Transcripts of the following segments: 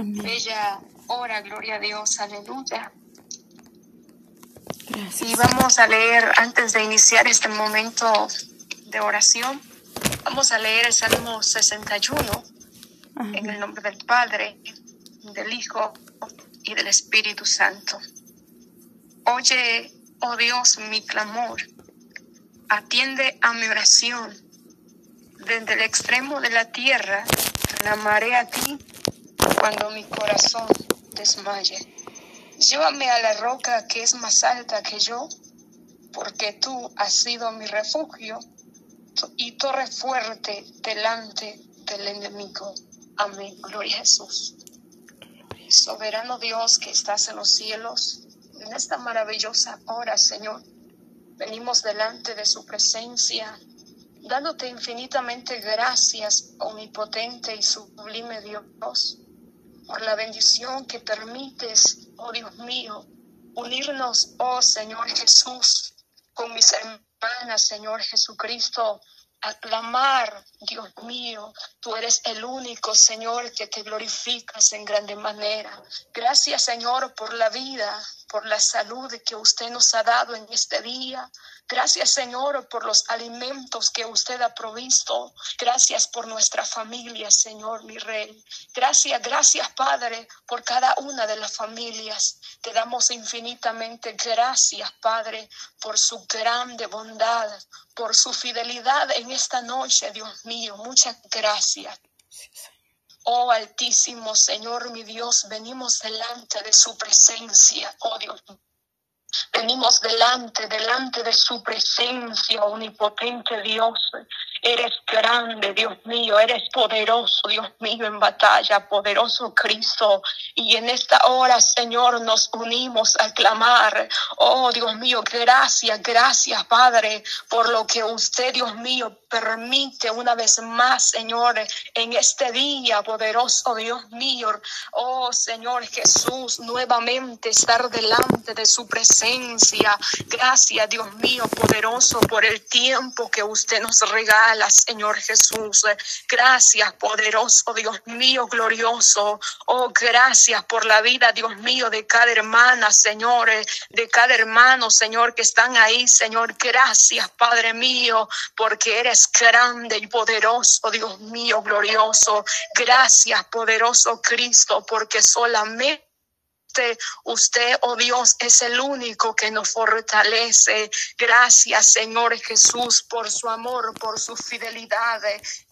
Bella hora, gloria a Dios, aleluya. Y vamos a leer, antes de iniciar este momento de oración, vamos a leer el Salmo 61 en el nombre del Padre, del Hijo y del Espíritu Santo. Oye, oh Dios, mi clamor, atiende a mi oración. Desde el extremo de la tierra, clamaré a ti cuando mi corazón desmaye. Llévame a la roca que es más alta que yo, porque tú has sido mi refugio y torre fuerte delante del enemigo. Amén. Gloria a Jesús. Soberano Dios que estás en los cielos, en esta maravillosa hora, Señor, venimos delante de su presencia, dándote infinitamente gracias, omnipotente y sublime Dios, por la bendición que permites, oh Dios mío, unirnos, oh Señor Jesús, con mis hermanas, Señor Jesucristo, aclamar, Dios mío, tú eres el único, Señor, que te glorificas en grande manera. Gracias, Señor, por la vida, por la salud que usted nos ha dado en este día. Gracias, Señor, por los alimentos que usted ha provisto. Gracias por nuestra familia, Señor, mi Rey. Gracias, gracias, Padre, por cada una de las familias. Te damos infinitamente gracias, Padre, por su grande bondad, por su fidelidad en esta noche, Dios mío. Muchas gracias. Oh Altísimo Señor, mi Dios, venimos delante de su presencia, oh Dios Venimos delante, delante de su presencia, omnipotente Dios. Eres grande, Dios mío, eres poderoso, Dios mío, en batalla, poderoso Cristo. Y en esta hora, Señor, nos unimos a clamar. Oh, Dios mío, gracias, gracias, Padre, por lo que usted, Dios mío, permite una vez más, Señor, en este día, poderoso Dios mío. Oh, Señor Jesús, nuevamente estar delante de su presencia. Gracias, Dios mío, poderoso, por el tiempo que usted nos regala Señor Jesús. Gracias, poderoso Dios mío, glorioso. Oh, gracias por la vida, Dios mío, de cada hermana, Señor, de cada hermano, Señor, que están ahí, Señor. Gracias, Padre mío, porque eres grande y poderoso, Dios mío, glorioso. Gracias, poderoso Cristo, porque solamente Usted, oh Dios, es el único que nos fortalece. Gracias, Señor Jesús, por su amor, por su fidelidad.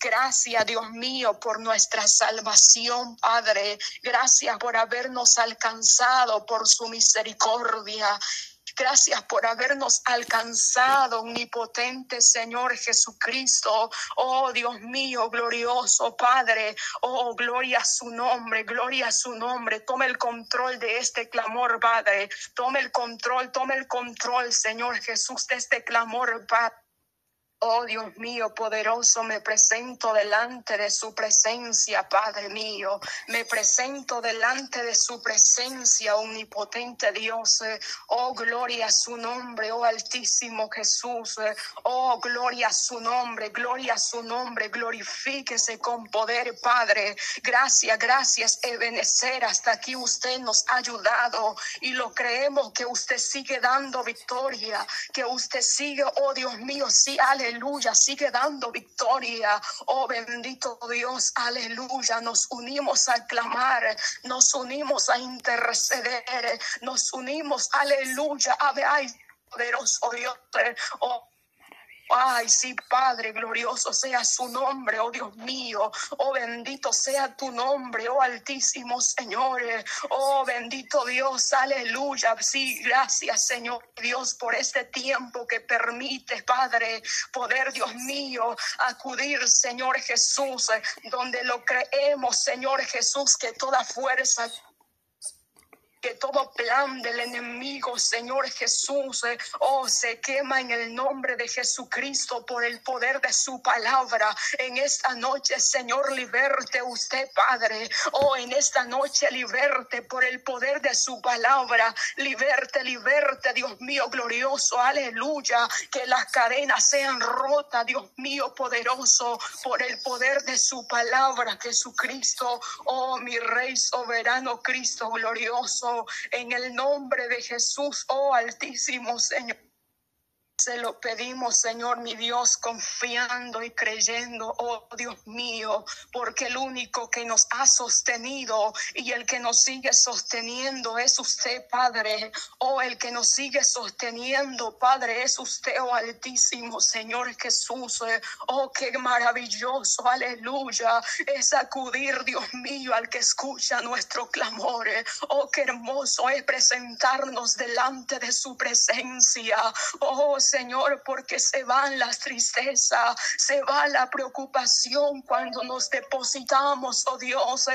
Gracias, Dios mío, por nuestra salvación, Padre. Gracias por habernos alcanzado, por su misericordia. Gracias por habernos alcanzado, omnipotente Señor Jesucristo. Oh Dios mío, glorioso Padre. Oh, gloria a su nombre, gloria a su nombre. Tome el control de este clamor, Padre. Tome el control, tome el control, Señor Jesús, de este clamor, Padre. Oh Dios mío, poderoso, me presento delante de su presencia, Padre mío. Me presento delante de su presencia, omnipotente Dios. Oh, gloria a su nombre, oh Altísimo Jesús. Oh, gloria a su nombre, gloria a su nombre. Glorifíquese con poder, Padre. Gracias, gracias, Ebenecer. Hasta aquí usted nos ha ayudado y lo creemos que usted sigue dando victoria, que usted sigue, oh Dios mío, sí, aleluya aleluya, sigue dando victoria. Oh bendito Dios, aleluya. Nos unimos a clamar, nos unimos a interceder, nos unimos, aleluya. Ay, poderoso Dios. Oh, Ay, sí, Padre, glorioso sea su nombre, oh Dios mío. Oh, bendito sea tu nombre, oh Altísimo Señor. Oh, bendito Dios, aleluya. Sí, gracias, Señor Dios, por este tiempo que permite, Padre, poder, Dios mío, acudir, Señor Jesús, donde lo creemos, Señor Jesús, que toda fuerza que todo plan del enemigo, Señor Jesús, eh, oh, se quema en el nombre de Jesucristo por el poder de su palabra. En esta noche, Señor, liberte usted, Padre. Oh, en esta noche, liberte por el poder de su palabra. Liberte, liberte, Dios mío, glorioso. Aleluya. Que las cadenas sean rotas, Dios mío, poderoso, por el poder de su palabra, Jesucristo. Oh, mi Rey soberano, Cristo glorioso en el nombre de Jesús, oh Altísimo Señor. Se lo pedimos, Señor, mi Dios, confiando y creyendo, oh Dios mío, porque el único que nos ha sostenido y el que nos sigue sosteniendo es usted, Padre. Oh, el que nos sigue sosteniendo, Padre, es usted, oh Altísimo, Señor Jesús. Oh, qué maravilloso, aleluya, es acudir, Dios mío, al que escucha nuestro clamor. Oh, qué hermoso es presentarnos delante de su presencia. Oh, Señor, porque se van las tristezas, se va la preocupación cuando nos depositamos, oh Dios,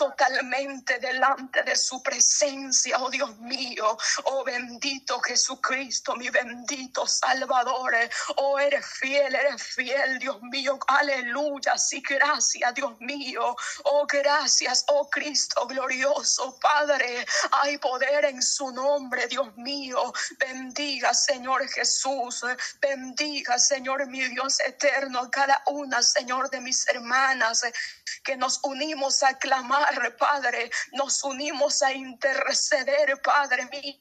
totalmente delante de su presencia, oh Dios mío, oh bendito Jesucristo, mi bendito Salvador, oh eres fiel, eres fiel, Dios mío, aleluya, sí, gracias, Dios mío, oh gracias, oh Cristo glorioso, Padre, hay poder en su nombre, Dios mío, bendiga Señor Jesús, bendiga Señor mi Dios eterno, cada una, Señor, de mis hermanas que nos unimos a clamar Padre, nos unimos a interceder, Padre mío.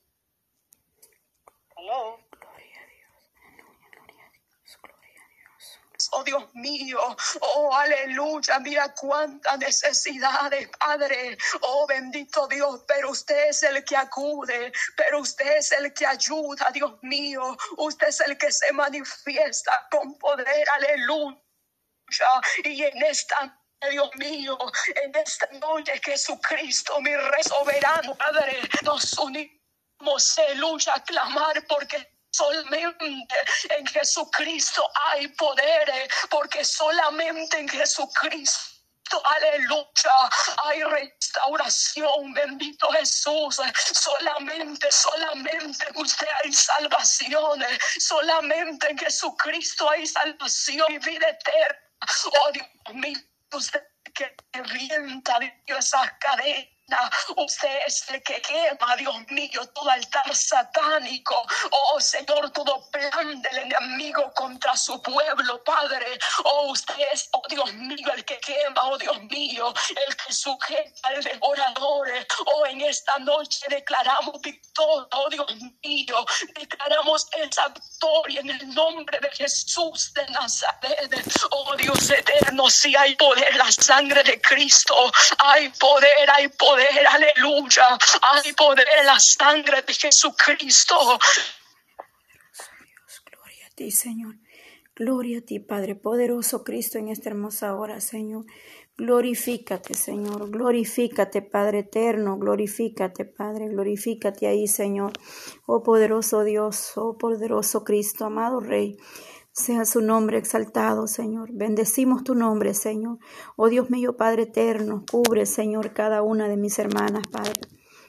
Oh Dios mío, oh aleluya, mira cuántas necesidades, Padre. Oh bendito Dios, pero usted es el que acude, pero usted es el que ayuda, Dios mío. Usted es el que se manifiesta con poder, aleluya. Y en esta Dios mío, en esta noche Jesucristo, mi rey soberano, Padre, nos unimos, aleluya, a clamar porque Solamente en Jesucristo hay poder, porque solamente en Jesucristo aleluya, hay restauración, bendito Jesús, solamente, solamente en usted hay salvación, solamente en Jesucristo hay salvación y vida eterna. Oh Dios mío usted que revienta esas cadenas Usted es el que quema, Dios mío, todo altar satánico. Oh Señor, todo plan del enemigo contra su pueblo, Padre. Oh, usted es, oh Dios mío, el que quema, oh Dios mío, el que sujeta al devorador. Oh, en esta noche declaramos victoria, oh Dios mío, declaramos esa victoria en el nombre de Jesús de Nazaret. Oh Dios eterno, si hay poder, la sangre de Cristo, hay poder, hay poder aleluya. Hay poder en la sangre de Jesucristo. Gloria a ti, Señor. Gloria a ti, Padre poderoso Cristo, en esta hermosa hora, Señor. Glorifícate, Señor. Glorifícate, Padre eterno. Glorifícate, Padre. Glorifícate ahí, Señor. Oh poderoso Dios, oh poderoso Cristo, amado Rey. Sea su nombre exaltado, Señor. Bendecimos tu nombre, Señor. Oh Dios mío, Padre eterno, cubre, Señor, cada una de mis hermanas, Padre,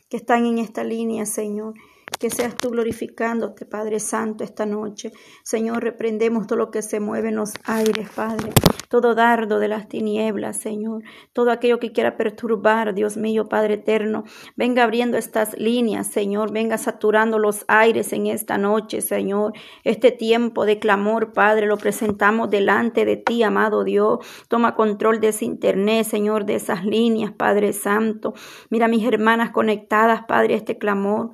que están en esta línea, Señor. Que seas tú glorificándote, Padre Santo, esta noche. Señor, reprendemos todo lo que se mueve en los aires, Padre. Todo dardo de las tinieblas, Señor. Todo aquello que quiera perturbar, Dios mío, Padre eterno. Venga abriendo estas líneas, Señor. Venga saturando los aires en esta noche, Señor. Este tiempo de clamor, Padre, lo presentamos delante de ti, amado Dios. Toma control de ese internet, Señor, de esas líneas, Padre Santo. Mira mis hermanas conectadas, Padre, a este clamor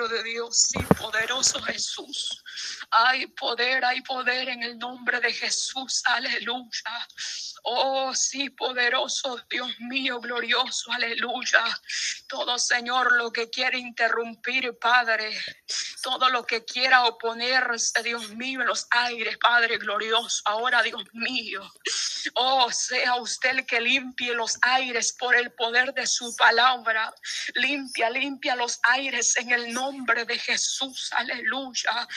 de Dios, sí, poderoso Jesús. Hay poder, hay poder en el nombre de Jesús, aleluya. Oh, sí, poderoso Dios mío, glorioso, aleluya. Todo Señor, lo que quiere interrumpir, Padre, todo lo que quiera oponerse, Dios mío, en los aires, Padre glorioso. Ahora, Dios mío, oh, sea usted el que limpie los aires por el poder de su palabra. Limpia, limpia los aires en el nombre de Jesús, aleluya.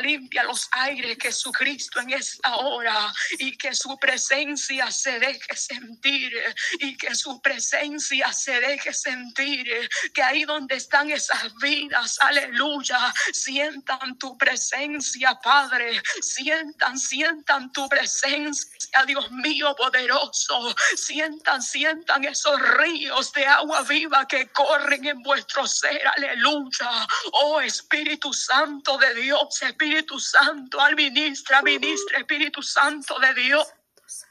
Limpia los aires, Jesucristo, en esta hora. Y que su presencia se deje sentir. Y que su presencia se deje sentir. Que ahí donde están esas vidas, aleluya, sientan tu presencia, Padre. Sientan, sientan tu presencia, Dios mío poderoso. Sientan, sientan esos ríos de agua viva que corren en vuestro ser, aleluya. Oh Espíritu Santo de Dios, Espíritu Santo, al ministra, ministra, Espíritu Santo de Dios.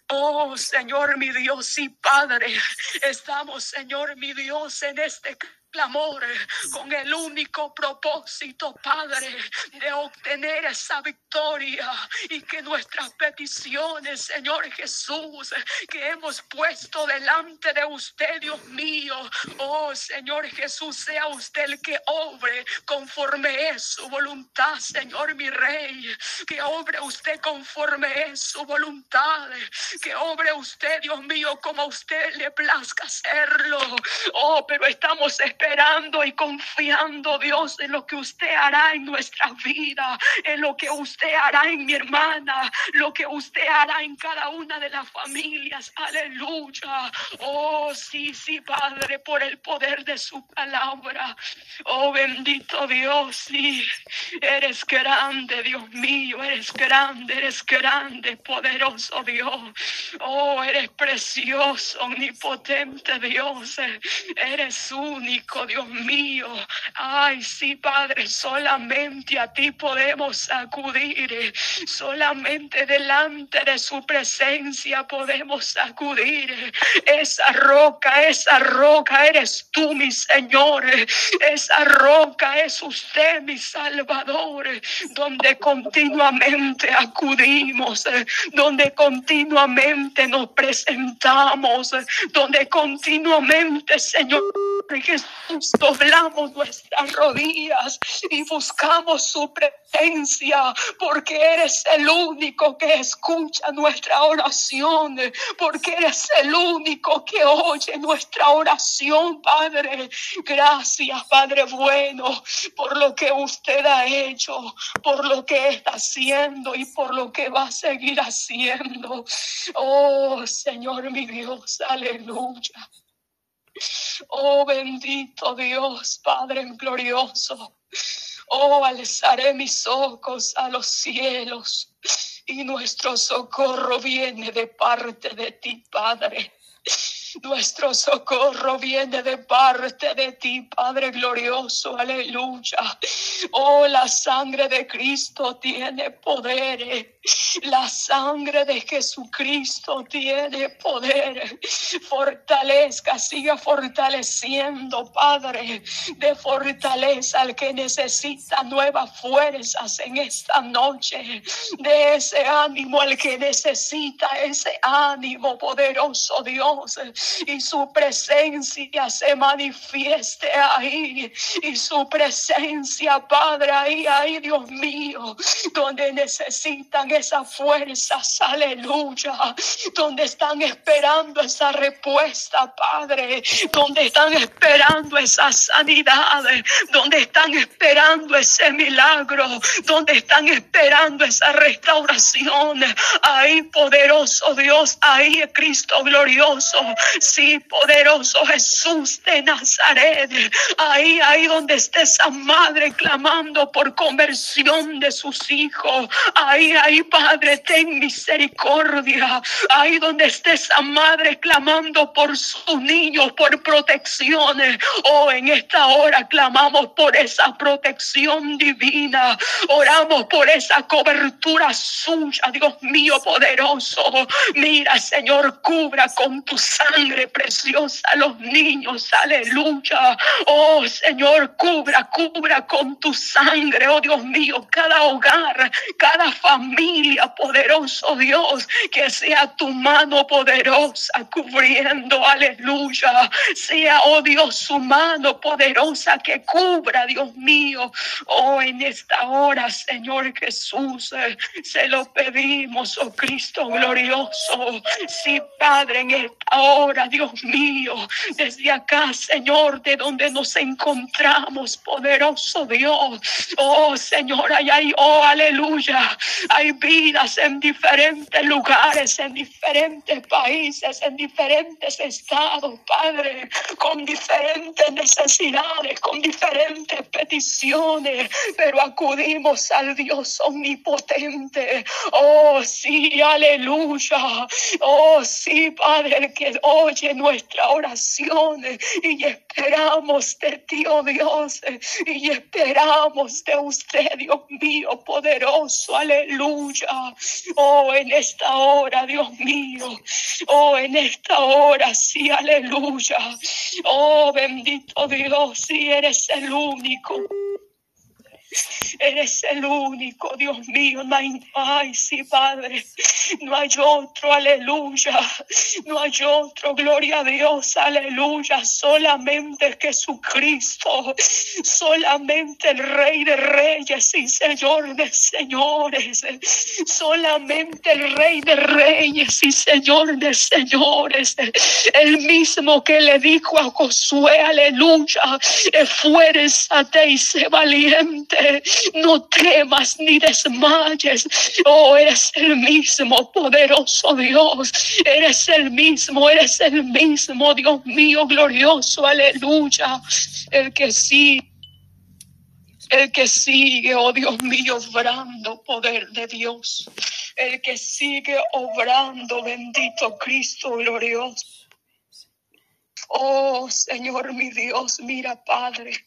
Oh Señor mi Dios y Padre, estamos Señor mi Dios en este clamor con el único propósito, Padre, de obtener esa victoria y que nuestras peticiones, Señor Jesús, que hemos puesto delante de usted, Dios mío, oh Señor Jesús, sea usted el que obre conforme es su voluntad, Señor mi Rey, que obre usted conforme es su voluntad, que obre usted, Dios mío, como a usted le plazca hacerlo. Oh, pero estamos esperando esperando y confiando, Dios, en lo que usted hará en nuestra vida, en lo que usted hará en mi hermana, lo que usted hará en cada una de las familias. Aleluya. Oh, sí, sí, Padre, por el poder de su palabra. Oh, bendito Dios, sí. Eres grande, Dios mío, eres grande, eres grande, poderoso Dios. Oh, eres precioso, omnipotente Dios. Eres único Dios mío. Ay, sí, Padre, solamente a ti podemos acudir. Solamente delante de su presencia podemos acudir. Esa roca, esa roca eres tú, mi Señor. Esa roca es usted, mi Salvador, donde continuamente acudimos, donde continuamente nos presentamos, donde continuamente, Señor Jesús, doblamos nuestras rodillas y buscamos su presencia, porque eres el único que escucha nuestra oración, porque eres el único que oye nuestra oración, Padre. Gracias, Padre bueno, por lo que usted ha hecho, por lo que está haciendo y por lo que va a seguir haciendo. Oh, Señor mi Dios, aleluya. Oh bendito Dios, Padre glorioso. Oh, alzaré mis ojos a los cielos y nuestro socorro viene de parte de ti, Padre. Nuestro socorro viene de parte de ti, Padre glorioso, aleluya. Oh, la sangre de Cristo tiene poder. La sangre de Jesucristo tiene poder. Fortalezca, siga fortaleciendo, Padre, de fortaleza al que necesita nuevas fuerzas en esta noche. De ese ánimo al que necesita ese ánimo poderoso, Dios y su presencia se manifieste ahí. Y su presencia, Padre, ahí, ahí, Dios mío, donde necesitan esas fuerzas, aleluya, donde están esperando esa respuesta, Padre, donde están esperando esa sanidad, donde están esperando ese milagro, donde están esperando esa restauración, ahí poderoso Dios, ahí Cristo glorioso, Sí, poderoso Jesús de Nazaret. Ahí, ahí donde esté esa madre clamando por conversión de sus hijos. Ahí, ahí, Padre, ten misericordia. Ahí donde esté esa madre clamando por sus niños, por protecciones. Oh, en esta hora clamamos por esa protección divina. Oramos por esa cobertura suya, Dios mío poderoso. Mira, Señor, cubra con tu sangre sangre preciosa los niños, aleluya. Oh Señor, cubra, cubra con tu sangre, oh Dios mío, cada hogar, cada familia, poderoso Dios, que sea tu mano poderosa cubriendo, aleluya. Sea, oh Dios, su mano poderosa que cubra, Dios mío, oh en esta hora, Señor Jesús, se lo pedimos, oh Cristo glorioso. Sí, Padre, en esta hora Dios mío, desde acá, Señor, de donde nos encontramos, poderoso Dios. Oh, Señor, ahí hay, oh, aleluya. Hay vidas en diferentes lugares, en diferentes países, en diferentes estados, Padre, con diferentes necesidades, con diferentes peticiones, pero acudimos al Dios omnipotente. Oh, sí, aleluya. Oh, sí, Padre, que oye nuestra oración y esperamos de ti, oh Dios, y esperamos de usted, Dios mío, poderoso, aleluya. Oh, en esta hora, Dios mío, oh, en esta hora, sí, aleluya. Oh, bendito Dios, sí, eres el único. Eres el único, Dios mío. No hay, ay, sí, Padre. No hay otro, aleluya. No hay otro, gloria a Dios, aleluya. Solamente Jesucristo. Solamente el Rey de Reyes y Señor de Señores. Solamente el Rey de Reyes y Señor de Señores. El mismo que le dijo a Josué, aleluya. Esfuérzate y sé valiente no temas ni desmayes. Oh, eres el mismo poderoso Dios. Eres el mismo, eres el mismo Dios mío glorioso. Aleluya. El que sí el que sigue, oh Dios mío, obrando poder de Dios. El que sigue obrando, bendito Cristo glorioso. Oh Señor mi Dios, mira Padre.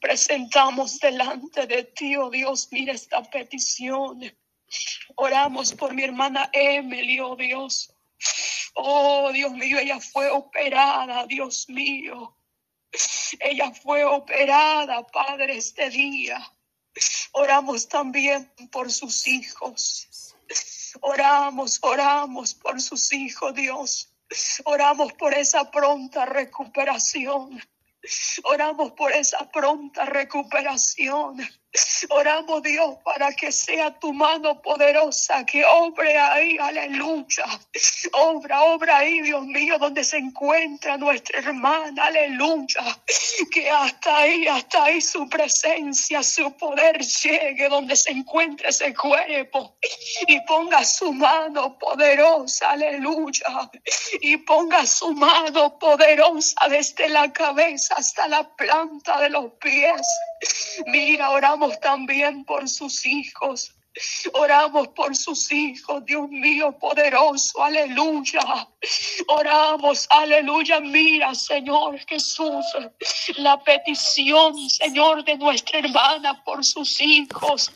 Presentamos delante de ti, oh Dios, mira esta petición. Oramos por mi hermana Emily, oh Dios. Oh Dios mío, ella fue operada, Dios mío. Ella fue operada, Padre, este día. Oramos también por sus hijos. Oramos, oramos por sus hijos, Dios. Oramos por esa pronta recuperación. Oramos por esa pronta recuperación. Oramos, Dios, para que sea tu mano poderosa que obre ahí, aleluya. Obra, obra ahí, Dios mío, donde se encuentra nuestra hermana, aleluya. Que hasta ahí, hasta ahí su presencia, su poder llegue donde se encuentra ese cuerpo y ponga su mano poderosa, aleluya. Y ponga su mano poderosa desde la cabeza hasta la planta de los pies. Mira, oramos también por sus hijos. Oramos por sus hijos, Dios mío poderoso, aleluya. Oramos, aleluya. Mira, Señor Jesús, la petición, Señor, de nuestra hermana por sus hijos.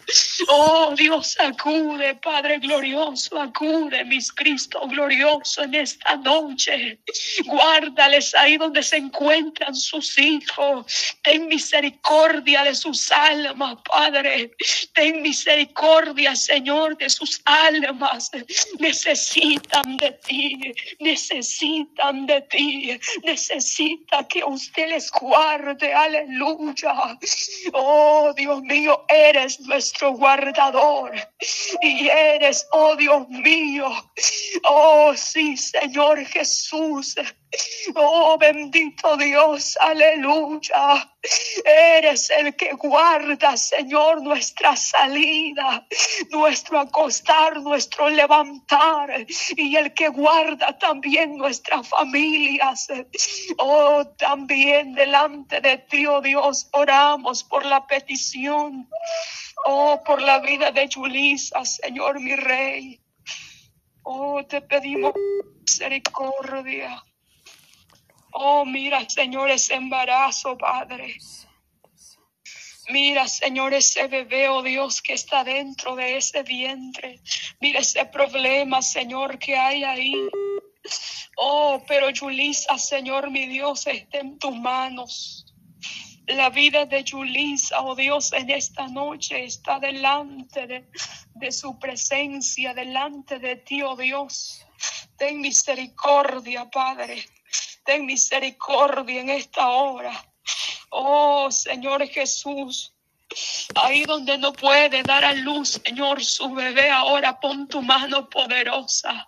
Oh, Dios, acude, Padre glorioso, acude, mis Cristo glorioso, en esta noche. Guárdales ahí donde se encuentran sus hijos. Ten misericordia de sus almas, Padre. Ten misericordia Señor, de sus almas. Necesitan de ti, necesitan de ti, necesita que usted les guarde. Aleluya. Oh Dios mío, eres nuestro guardador y eres, oh Dios mío, oh sí, Señor Jesús. Oh bendito Dios, aleluya. Eres el que guarda, Señor, nuestra salida, nuestro acostar, nuestro levantar y el que guarda también nuestras familias. Oh, también delante de ti, oh Dios, oramos por la petición. Oh, por la vida de Julisa, Señor mi Rey. Oh, te pedimos misericordia. Oh, mira, Señor, ese embarazo, Padre. Mira, Señor, ese bebé, oh Dios, que está dentro de ese vientre. Mira ese problema, Señor, que hay ahí. Oh, pero Julisa, Señor, mi Dios, está en tus manos. La vida de Julisa, oh Dios, en esta noche está delante de, de su presencia, delante de ti, oh Dios. Ten misericordia, Padre. Ten misericordia en esta hora. Oh Señor Jesús. Ahí donde no puede dar a luz, Señor, su bebé, ahora pon tu mano poderosa.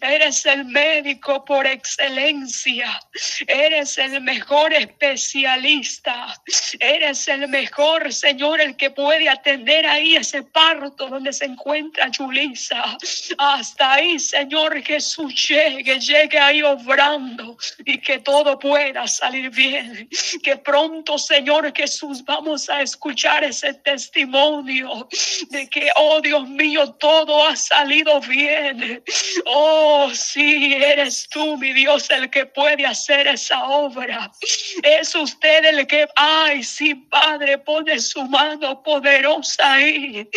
Eres el médico por excelencia. Eres el mejor especialista. Eres el mejor, Señor, el que puede atender ahí ese parto donde se encuentra Julisa. Hasta ahí, Señor Jesús, llegue, llegue ahí obrando y que todo pueda salir bien. Que pronto, Señor Jesús, vamos a escuchar ese testimonio de que, oh Dios mío, todo ha salido bien. Oh, sí, eres tú, mi Dios, el que puede hacer esa obra. Es usted el que, ay, sí, Padre, pone su mano poderosa ahí.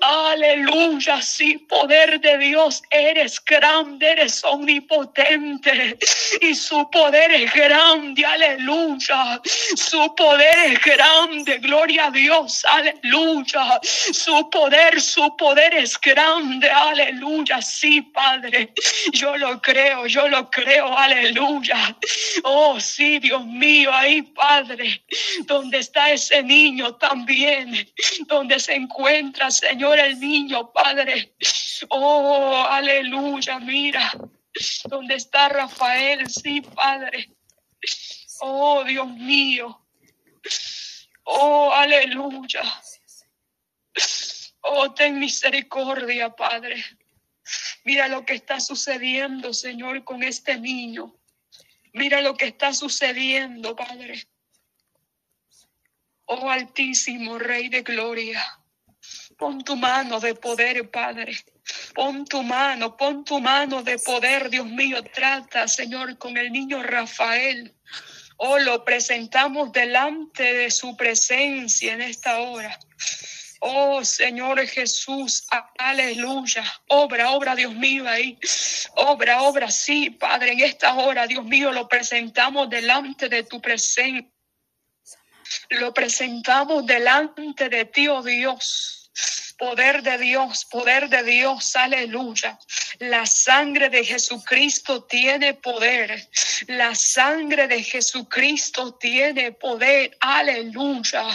Aleluya, sí, poder de Dios, eres grande, eres omnipotente y su poder es grande, aleluya. Su poder es grande, gloria a Dios, aleluya. Su poder, su poder es grande, aleluya. Sí, Padre, yo lo creo, yo lo creo, aleluya. Oh, sí, Dios mío, ahí, Padre, donde está ese niño también, donde se encuentra, Señor, el niño, Padre. Oh, aleluya, mira, donde está Rafael, sí, Padre. Oh, Dios mío. Oh, aleluya. Oh, ten misericordia, Padre. Mira lo que está sucediendo, Señor, con este niño. Mira lo que está sucediendo, Padre. Oh Altísimo Rey de Gloria. Pon tu mano de poder, Padre. Pon tu mano, pon tu mano de poder, Dios mío. Trata, Señor, con el niño Rafael. Oh, lo presentamos delante de su presencia en esta hora. Oh Señor Jesús, aleluya. Obra, obra, Dios mío, ahí. Obra, obra, sí, Padre, en esta hora, Dios mío, lo presentamos delante de tu presencia. Lo presentamos delante de ti, oh Dios. Poder de Dios, poder de Dios, aleluya. La sangre de Jesucristo tiene poder. La sangre de Jesucristo tiene poder, aleluya.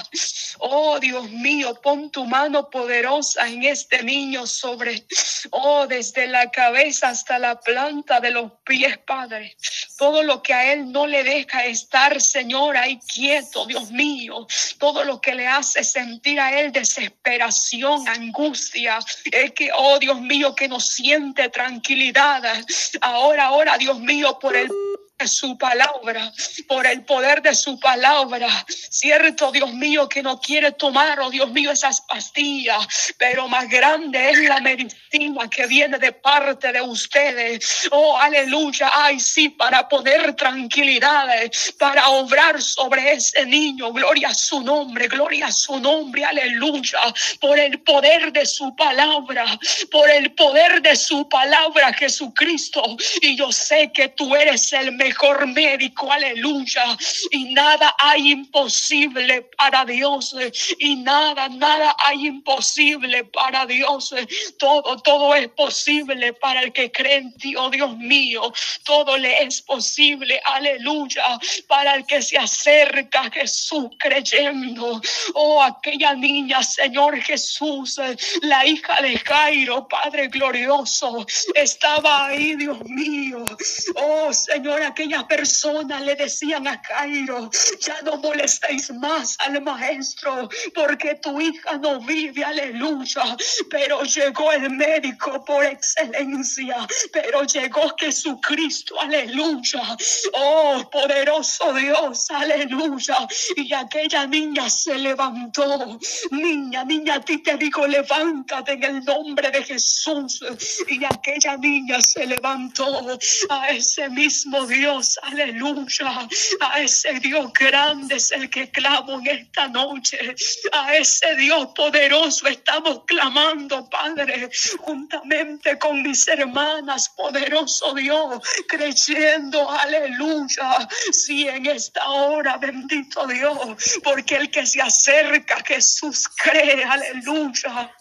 Oh Dios mío, pon tu mano poderosa en este niño sobre, oh, desde la cabeza hasta la planta de los pies, Padre. Todo lo que a él no le deja estar, Señor, ahí quieto, Dios mío. Todo lo que le hace sentir a él desesperación angustia, es que, oh Dios mío, que no siente tranquilidad. Ahora, ahora, Dios mío, por el su palabra, por el poder de su palabra. Cierto, Dios mío, que no quiere tomar, oh Dios mío, esas pastillas, pero más grande es la medicina que viene de parte de ustedes. Oh, aleluya. Ay, sí, para poder tranquilidad, para obrar sobre ese niño. Gloria a su nombre, gloria a su nombre, aleluya. Por el poder de su palabra, por el poder de su palabra, Jesucristo. Y yo sé que tú eres el mejor médico, aleluya. Y nada hay imposible para Dios. Y nada, nada hay imposible para Dios. Todo, todo es posible para el que cree en ti, oh Dios mío. Todo le es posible, aleluya. Para el que se acerca a Jesús creyendo. Oh, aquella niña, Señor Jesús, la hija de Jairo, Padre glorioso, estaba ahí, Dios mío. Oh, Señor, aquellas personas le decían a Cairo, ya no molestéis más al maestro, porque tu hija no vive, aleluya. Pero llegó el médico por excelencia, pero llegó Jesucristo, aleluya. Oh, poderoso Dios, aleluya. Y aquella niña se levantó. Niña, niña, a ti te digo, levántate en el nombre de Jesús. Y aquella niña se levantó a ese mismo Dios aleluya. A ese Dios grande es el que clamo en esta noche. A ese Dios poderoso estamos clamando, Padre, juntamente con mis hermanas, poderoso Dios, creyendo, aleluya. Si en esta hora, bendito Dios, porque el que se acerca Jesús cree, aleluya.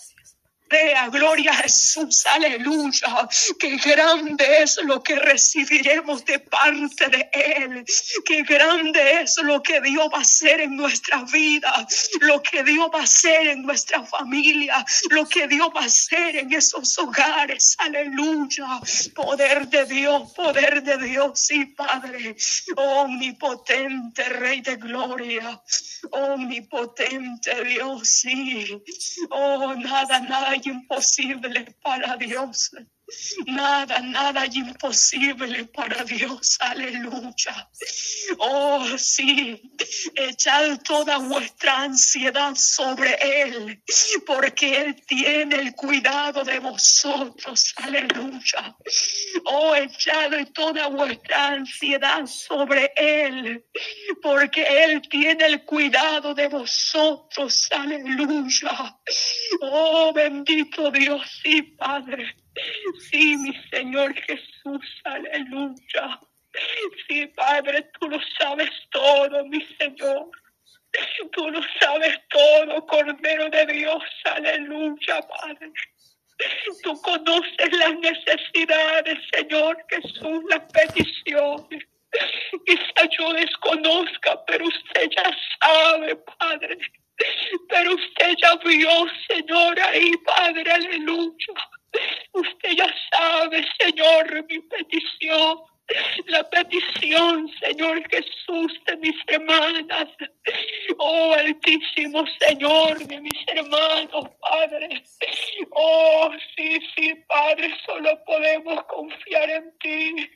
Crea, gloria a Jesús, aleluya, que grande es lo que recibiremos de parte de Él, que grande es lo que Dios va a hacer en nuestra vida, lo que Dios va a hacer en nuestra familia, lo que Dios va a hacer en esos hogares, aleluya, poder de Dios, poder de Dios, sí, Padre, omnipotente Rey de Gloria, omnipotente Dios, sí, oh, nada, nada imposible para Dios. Nada, nada imposible para Dios. Aleluya. Oh, sí. Echad toda vuestra ansiedad sobre Él, porque Él tiene el cuidado de vosotros. Aleluya. Oh, echad toda vuestra ansiedad sobre Él, porque Él tiene el cuidado de vosotros. Aleluya. Oh, bendito Dios, sí, Padre. Sí, mi Señor Jesús, aleluya. Sí, Padre, tú lo sabes todo, mi Señor. Tú lo sabes todo, Cordero de Dios, aleluya, Padre. Tú conoces las necesidades, Señor Jesús, las peticiones. Quizá yo desconozca, pero usted ya sabe, Padre. Pero usted ya vio, Señor, ahí, Padre, aleluya. Usted ya sabe, Señor, mi petición. La petición, Señor Jesús, de mis hermanas. Oh, Altísimo Señor, de mis hermanos, Padre. Oh, sí, sí, Padre, solo podemos confiar en ti.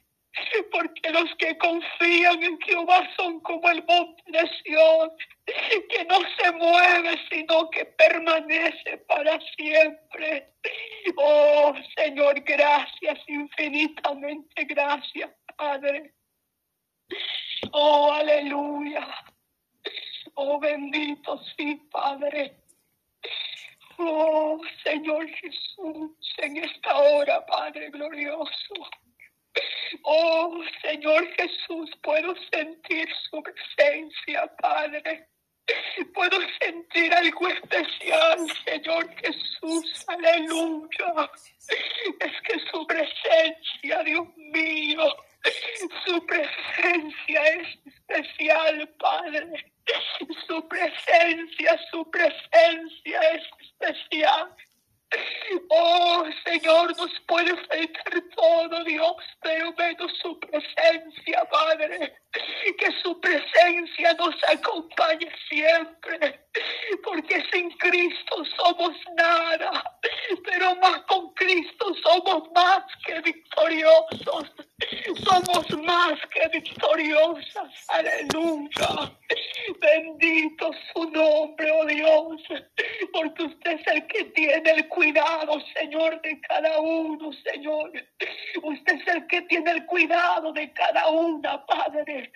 Porque los que confían en Jehová son como el monte de Sion, que no se mueve, sino que permanece para siempre. Oh Señor, gracias, infinitamente gracias, Padre. Oh, aleluya. Oh, bendito sí, Padre. Oh, Señor Jesús, en esta hora, Padre glorioso. Oh, Señor Jesús, puedo sentir su presencia, Padre. Puedo sentir algo especial, Señor Jesús, aleluya. Es que su presencia, Dios mío, su presencia es especial, Padre. Su presencia, su presencia es especial. Oh Señor, nos puede faltar todo, Dios, pero menos su presencia, Padre. Que su presencia nos acompañe siempre, porque sin Cristo somos nada, pero más con Cristo somos más que victoriosos. Somos más que victoriosas. Aleluya. Bendito su nombre, oh Dios, porque usted es el que tiene el cuidado, Señor, de cada uno, Señor. Usted es el que tiene el cuidado de cada una, Padre.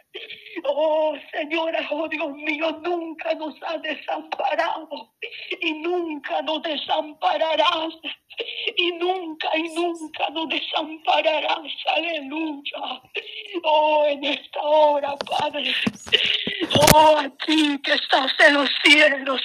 Oh, Señora, oh Dios mío, nunca nos ha desamparado y nunca nos desampararás y nunca y nunca nos desampararás. Aleluya. Oh, en esta hora, Padre. Oh, a ti que estás en los cielos.